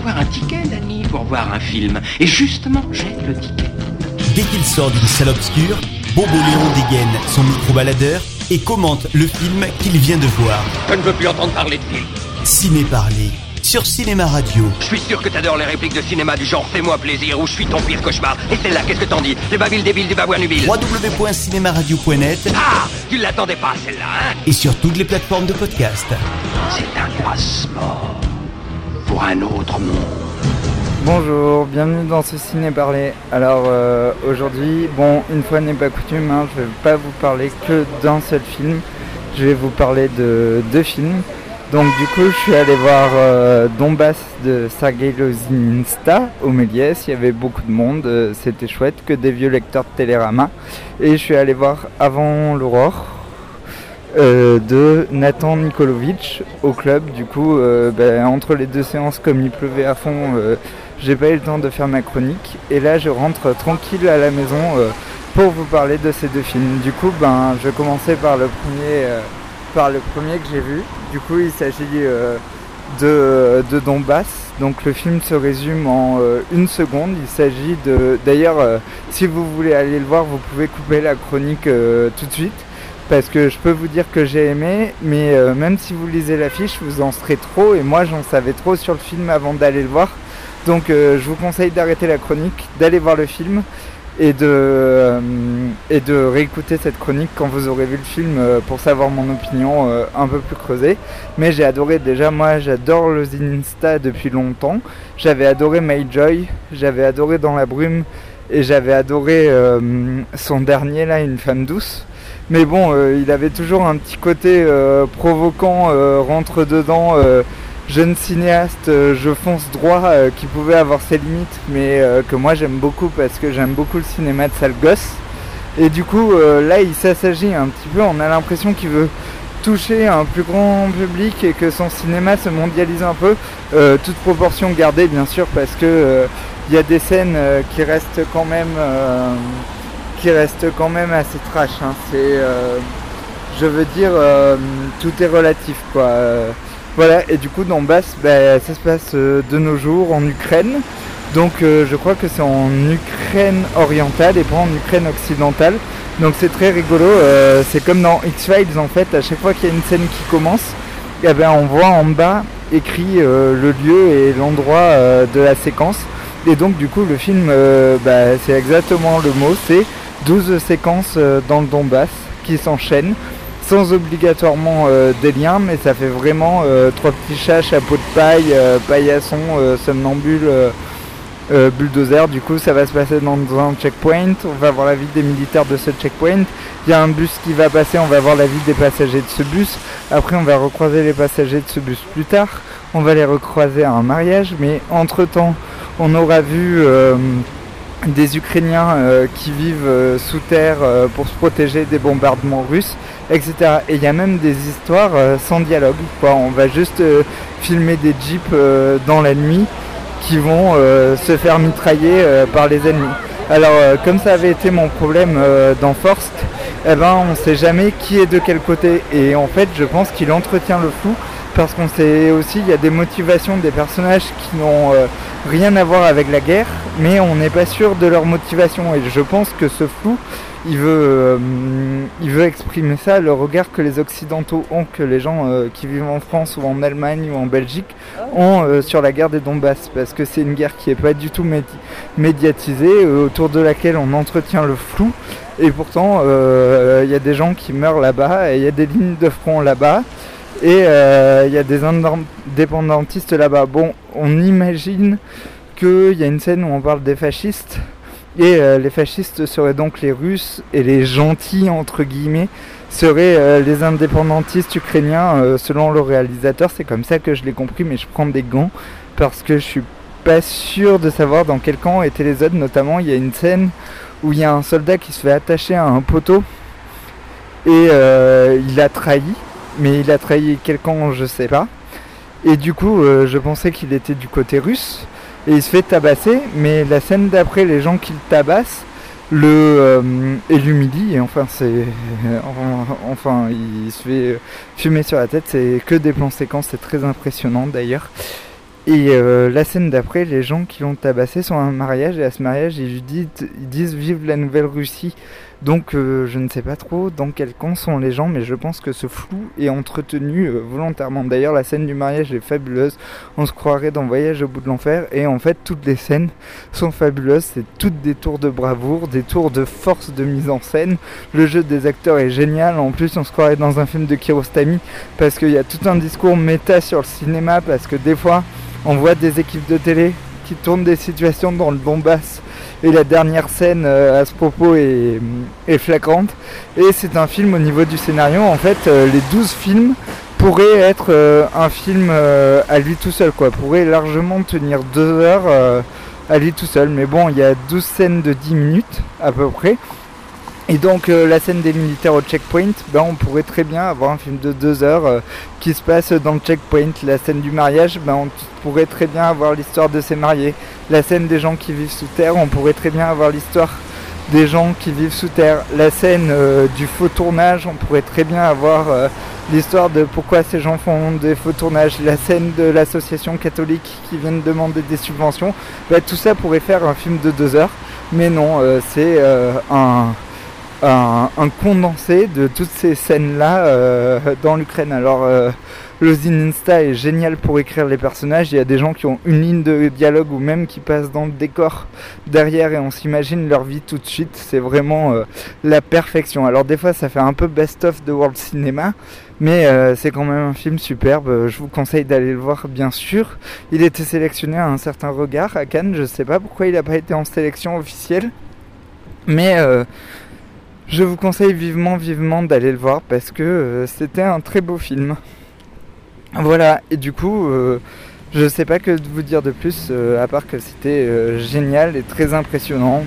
avoir un ticket, Danny, pour voir un film. Et justement, j'ai le ticket. Dès qu'il sort d'une salle obscure, Bobo Léon dégaine son micro-baladeur et commente le film qu'il vient de voir. Je ne veux plus entendre parler de film. Ciné Parler sur Cinéma Radio. Je suis sûr que t'adores les répliques de cinéma du genre Fais-moi plaisir ou Je suis ton pire cauchemar. Et celle-là, qu'est-ce que t'en dis? Les babiles débiles du babouin nubile. www.cinémaradio.net Ah Tu l'attendais pas, celle-là, hein? Et sur toutes les plateformes de podcast. C'est un passeport un autre monde. Bonjour, bienvenue dans ce ciné parler. Alors euh, aujourd'hui, bon, une fois n'est pas coutume, hein, je vais pas vous parler que d'un seul film. Je vais vous parler de deux films. Donc du coup, je suis allé voir euh, Donbass de Sergei au Méliès. Il y avait beaucoup de monde, euh, c'était chouette, que des vieux lecteurs de Télérama. Et je suis allé voir Avant l'aurore euh, de Nathan Nikolovic au club. Du coup, euh, ben, entre les deux séances, comme il pleuvait à fond, euh, j'ai pas eu le temps de faire ma chronique. Et là, je rentre tranquille à la maison pour vous parler de ces deux films. Du coup, ben, je commencer par le premier, par le premier que j'ai vu. Du coup, il s'agit de, de Donbass. Donc, le film se résume en une seconde. Il s'agit de. D'ailleurs, si vous voulez aller le voir, vous pouvez couper la chronique tout de suite parce que je peux vous dire que j'ai aimé, mais euh, même si vous lisez l'affiche, vous en serez trop, et moi j'en savais trop sur le film avant d'aller le voir. Donc euh, je vous conseille d'arrêter la chronique, d'aller voir le film, et de, euh, réécouter cette chronique quand vous aurez vu le film pour savoir mon opinion un peu plus creusée. Mais j'ai adoré déjà, moi j'adore le Zinsta depuis longtemps. J'avais adoré Mayjoy, j'avais adoré Dans la brume, et j'avais adoré son dernier là, Une femme douce. Mais bon, euh, il avait toujours un petit côté euh, provoquant, euh, rentre dedans, euh, jeune cinéaste, euh, je fonce droit, euh, qui pouvait avoir ses limites, mais euh, que moi j'aime beaucoup parce que j'aime beaucoup le cinéma de sale gosse. Et du coup, euh, là, il s'assagit un petit peu, on a l'impression qu'il veut toucher un plus grand public et que son cinéma se mondialise un peu, euh, toute proportion gardée bien sûr, parce que euh, il y a des scènes euh, qui restent quand même... qui reste quand même assez trash. hein. C'est, euh, je veux dire, euh, tout est relatif, quoi. Euh, voilà. Et du coup, Donbass, bah, ça se passe de nos jours en Ukraine. Donc, je crois que c'est en Ukraine orientale et pas en Ukraine occidentale. Donc, c'est très rigolo. c'est comme dans X-Files, en fait. À chaque fois qu'il y a une scène qui commence, eh ben, on voit en bas écrit le lieu et l'endroit de la séquence. Et donc, du coup, le film, bah, c'est exactement le mot. C'est 12 séquences euh, dans le Donbass qui s'enchaînent sans obligatoirement euh, des liens mais ça fait vraiment euh, trois petits chats, chapeau de paille, paillasson, somnambule, bulldozer. Du coup ça va se passer dans un checkpoint, on va voir la vie des militaires de ce checkpoint. Il y a un bus qui va passer, on va voir la vie des passagers de ce bus. Après on va recroiser les passagers de ce bus plus tard. On va les recroiser à un mariage mais entre temps on aura vu... des Ukrainiens euh, qui vivent euh, sous terre euh, pour se protéger des bombardements russes, etc. Et il y a même des histoires sans dialogue. Quoi. On va juste filmer des jeeps dans la nuit qui vont se faire mitrailler par les ennemis. Alors comme ça avait été mon problème dans Forst, eh ben, on ne sait jamais qui est de quel côté. Et en fait je pense qu'il entretient le flou parce qu'on sait aussi il y a des motivations des personnages qui n'ont euh, rien à voir avec la guerre, mais on n'est pas sûr de leur motivation. Et je pense que ce flou, il veut, euh, il veut exprimer ça, le regard que les Occidentaux ont, que les gens euh, qui vivent en France ou en Allemagne ou en Belgique ont euh, sur la guerre des Donbass, parce que c'est une guerre qui n'est pas du tout médi- médiatisée, autour de laquelle on entretient le flou. Et pourtant, il y a des gens qui meurent là-bas, et il y a des lignes de front là-bas. Et euh, il y a des indépendantistes là-bas. Bon, on imagine qu'il y a une scène où on parle des fascistes. Et euh, les fascistes seraient donc les Russes et les gentils, entre guillemets, seraient euh, les indépendantistes ukrainiens, selon le réalisateur. C'est comme ça que je l'ai compris, mais je prends des gants parce que je suis pas sûr de savoir dans quel camp étaient les autres. Notamment, il y a une scène où il y a un soldat qui se fait attacher à un poteau et il a trahi mais il a trahi quel camp, je sais pas. Et du coup, euh, je pensais qu'il était du côté russe. Et il se fait tabasser, mais la scène d'après, les gens qui le tabassent, le euh, et l'humilie, et enfin, c'est. enfin, enfin, il se fait fumer sur la tête, c'est que des plans séquences, c'est très impressionnant d'ailleurs. Et euh, la scène d'après, les gens qui l'ont tabassé sont à un mariage et à ce mariage, ils, lui disent, ils disent vive la nouvelle Russie. Donc euh, je ne sais pas trop dans quel camp sont les gens, mais je pense que ce flou est entretenu euh, volontairement. D'ailleurs, la scène du mariage est fabuleuse. On se croirait dans Voyage au bout de l'enfer. Et en fait, toutes les scènes sont fabuleuses. C'est toutes des tours de bravoure, des tours de force de mise en scène. Le jeu des acteurs est génial. En plus, on se croirait dans un film de Kirostami parce qu'il y a tout un discours méta sur le cinéma. Parce que des fois, on voit des équipes de télé qui tournent des situations dans le bombas et la dernière scène euh, à ce propos est, flagrante. Et c'est un film au niveau du scénario, en fait, euh, les 12 films pourraient être euh, un film à lui tout seul, quoi. Pourrait largement tenir 2 heures à lui tout seul. Mais bon, il y a 12 scènes de 10 minutes à peu près. Et donc la scène des militaires au checkpoint, ben, on pourrait très bien avoir un film de 2 heures qui se passe dans le checkpoint. La scène du mariage, ben, on pourrait très bien avoir l'histoire de ces mariés la scène des gens qui vivent sous terre, on pourrait très bien avoir l'histoire des gens qui vivent sous terre. La scène euh, du faux tournage, on pourrait très bien avoir euh, l'histoire de pourquoi ces gens font des faux tournages. La scène de l'association catholique qui vient de demander des subventions. Bah, tout ça pourrait faire un film de deux heures. Mais non, euh, c'est un, un, condensé de toutes ces scènes-là dans l'Ukraine. Alors le Insta est génial pour écrire les personnages. Il y a des gens qui ont une ligne de dialogue ou même qui passent dans le décor derrière et on s'imagine leur vie tout de suite. C'est vraiment euh, la perfection. Alors des fois ça fait un peu best-of de World Cinema. Mais euh, c'est quand même un film superbe, je vous conseille d'aller le voir bien sûr. Il était sélectionné à un certain regard à Cannes, je sais pas pourquoi il n'a pas été en sélection officielle. Mais euh, je vous conseille vivement, vivement d'aller le voir parce que c'était un très beau film. Voilà, et du coup, euh, je sais pas que vous dire de plus, euh, à part que c'était euh, génial et très impressionnant,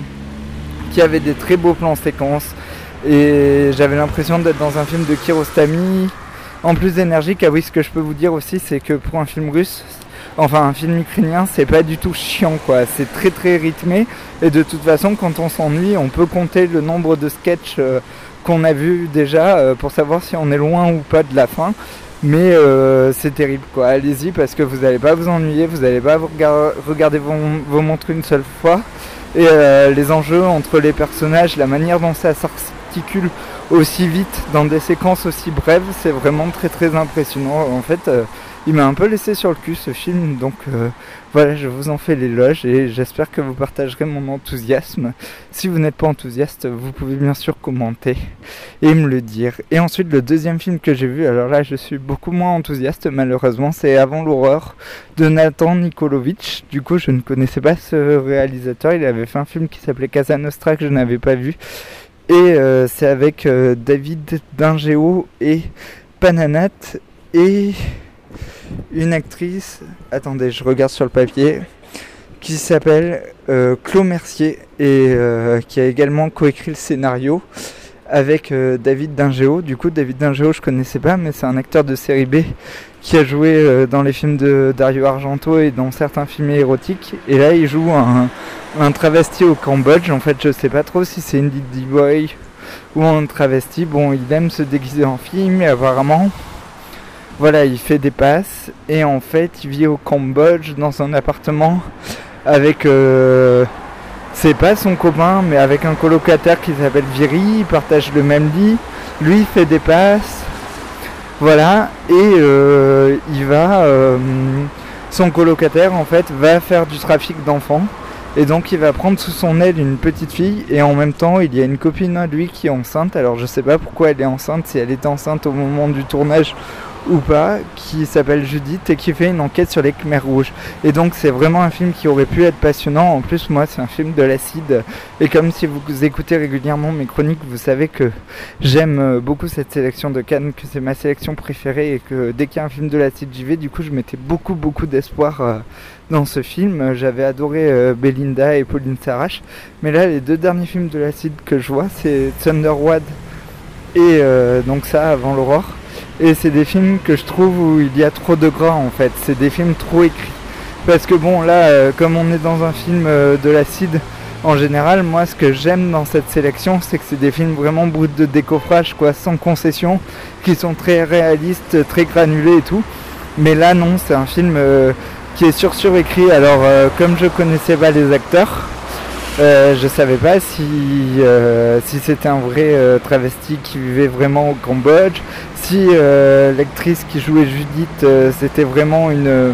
qu'il y avait des très beaux plans séquences, et j'avais l'impression d'être dans un film de Kirostami, en plus énergique. Ah oui, ce que je peux vous dire aussi, c'est que pour un film russe, enfin un film ukrainien, c'est pas du tout chiant quoi, c'est très très rythmé, et de toute façon, quand on s'ennuie, on peut compter le nombre de sketchs qu'on a vu déjà pour savoir si on est loin ou pas de la fin. Mais euh, c'est terrible quoi. Allez-y parce que vous n'allez pas vous ennuyer, vous n'allez pas vous regarder vos, montres une seule fois. Et euh, les enjeux entre les personnages, la manière dont ça s'articule aussi vite dans des séquences aussi brèves, c'est vraiment très très impressionnant. En fait, euh, il m'a un peu laissé sur le cul ce film, donc euh, voilà, je vous en fais l'éloge et j'espère que vous partagerez mon enthousiasme. Si vous n'êtes pas enthousiaste, vous pouvez bien sûr commenter et me le dire. Et ensuite, le deuxième film que j'ai vu, alors là, je suis beaucoup moins enthousiaste malheureusement, c'est Avant l'horreur de Nathan Nikolovic. Du coup, je ne connaissais pas ce réalisateur, il avait fait un film qui s'appelait Casa Nostra que je n'avais pas vu. Et euh, c'est avec euh, David Dingeo et Pananat et une actrice, attendez, je regarde sur le papier, qui s'appelle euh, Claude Mercier et euh, qui a également coécrit le scénario avec euh, David Dingeo. Du coup, David Dingeo, je connaissais pas, mais c'est un acteur de série B qui a joué dans les films de Dario Argento et dans certains films érotiques. Et là, il joue un, un travesti au Cambodge. En fait, je sais pas trop si c'est une Diddy Boy ou un travesti. Bon, il aime se déguiser en fille, mais apparemment, voilà, il fait des passes et en fait, il vit au Cambodge dans un appartement avec. Euh, c'est pas son copain, mais avec un colocataire qui s'appelle Viri. Ils partagent le même lit. Lui, il fait des passes. Voilà, et euh, il va. Euh, son colocataire, en fait, va faire du trafic d'enfants. Et donc il va prendre sous son aile une petite fille et en même temps il y a une copine lui qui est enceinte. Alors je sais pas pourquoi elle est enceinte, si elle était enceinte au moment du tournage ou pas, qui s'appelle Judith et qui fait une enquête sur les Khmers rouges. Et donc c'est vraiment un film qui aurait pu être passionnant. En plus moi c'est un film de l'acide et comme si vous écoutez régulièrement mes chroniques, vous savez que j'aime euh, beaucoup cette sélection de Cannes, que c'est ma sélection préférée et que dès qu'il y a un film de l'acide j'y vais. Du coup je mettais beaucoup beaucoup d'espoir euh, dans ce film. J'avais adoré euh, Belinda et Pauline Sarach. Mais là les deux derniers films de l'acide que je vois c'est Thunderwad et donc ça avant l'aurore et c'est des films que je trouve où il y a trop de gras en fait. C'est des films trop écrits. Parce que bon là, euh, comme on est dans un film euh, de l'acide, en général, moi ce que j'aime dans cette sélection, c'est que c'est des films vraiment bruts de décoffrage, quoi, sans concession, qui sont très réalistes, très granulés et tout. Mais là non, c'est un film euh, qui est sur surécrit. Alors, euh, comme je connaissais pas les acteurs, je savais pas si, si c'était un vrai travesti qui vivait vraiment au Cambodge, si euh, l'actrice qui jouait Judith, euh, c'était vraiment une,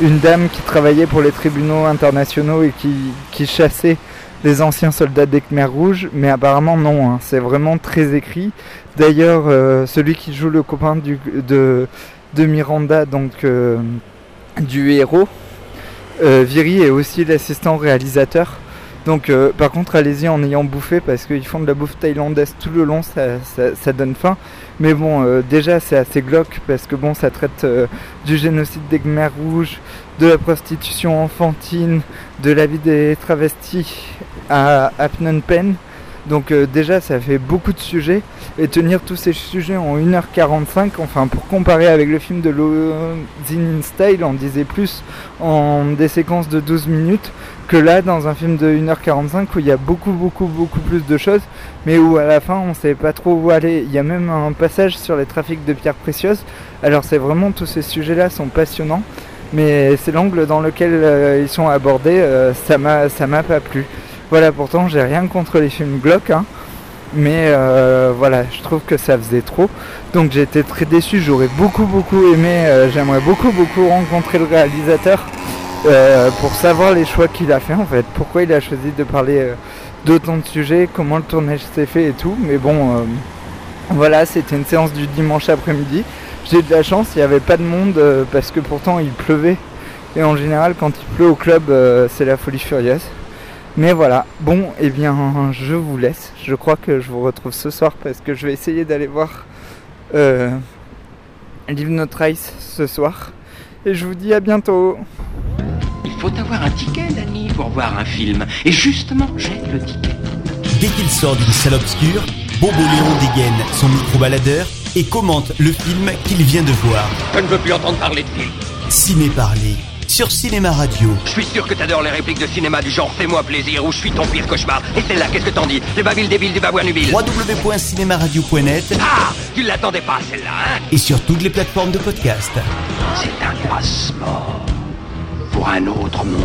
une dame qui travaillait pour les tribunaux internationaux et qui, chassait les anciens soldats des Khmer Rouges, mais apparemment non, hein, c'est vraiment très écrit. D'ailleurs, euh, celui qui joue le copain de, de Miranda, donc euh, du héros, euh, Viri est aussi l'assistant réalisateur. Donc euh, par contre allez-y en ayant bouffé parce qu'ils font de la bouffe thaïlandaise tout le long, ça, ça- ça donne faim. Mais bon, euh, déjà c'est assez glauque parce que bon, ça traite euh, du génocide des Khmers rouges, de la prostitution enfantine, de la vie des travestis à, à Phnom Penh. Donc euh, déjà ça fait beaucoup de sujets et tenir tous ces sujets en 1h45, enfin pour comparer avec le film de Lozin in Style, on disait plus en des séquences de 12 minutes que là dans un film de 1h45 où il y a beaucoup beaucoup beaucoup plus de choses mais où à la fin on savait pas trop où aller. Il y a même un passage sur les trafics de pierres précieuses. Alors c'est vraiment tous ces sujets là sont passionnants mais c'est l'angle dans lequel euh, ils sont abordés, euh, ça m'a ça m'a pas plu. Voilà, pourtant j'ai rien contre les films glauques, hein, mais euh, voilà, je trouve que ça faisait trop. Donc j'ai été très déçu, j'aurais beaucoup beaucoup aimé, euh, j'aimerais beaucoup beaucoup rencontrer le réalisateur euh, pour savoir les choix qu'il a fait en fait, pourquoi il a choisi de parler d'autant de sujets, comment le tournage s'est fait et tout. Mais bon, voilà, c'était une séance du dimanche après-midi. J'ai de la chance, il n'y avait pas de monde parce que pourtant il pleuvait. Et en général, quand il pleut au club, c'est la folie furieuse. Mais voilà, bon, et bien, je vous laisse. Je crois que je vous retrouve ce soir parce que je vais essayer d'aller voir euh, Live No Trace ce soir. Et je vous dis à bientôt. Il faut avoir un ticket, Danny, pour voir un film. Et justement, j'ai le ticket. Dès qu'il sort d'une salle obscure, Bobo Léon dégaine son micro-baladeur et commente le film qu'il vient de voir. Je ne veux plus entendre parler de film. Ciné Parler sur Cinéma Radio. Je suis sûr que t'adores les répliques de cinéma du genre Fais-moi plaisir ou Je suis ton pire cauchemar. Et celle-là, qu'est-ce que t'en dis? Le babil débile du babouin nubile. www.cinémaradio.net Ah Tu l'attendais pas, celle-là, hein? Et sur toutes les plateformes de podcast. C'est un passeport pour un autre monde.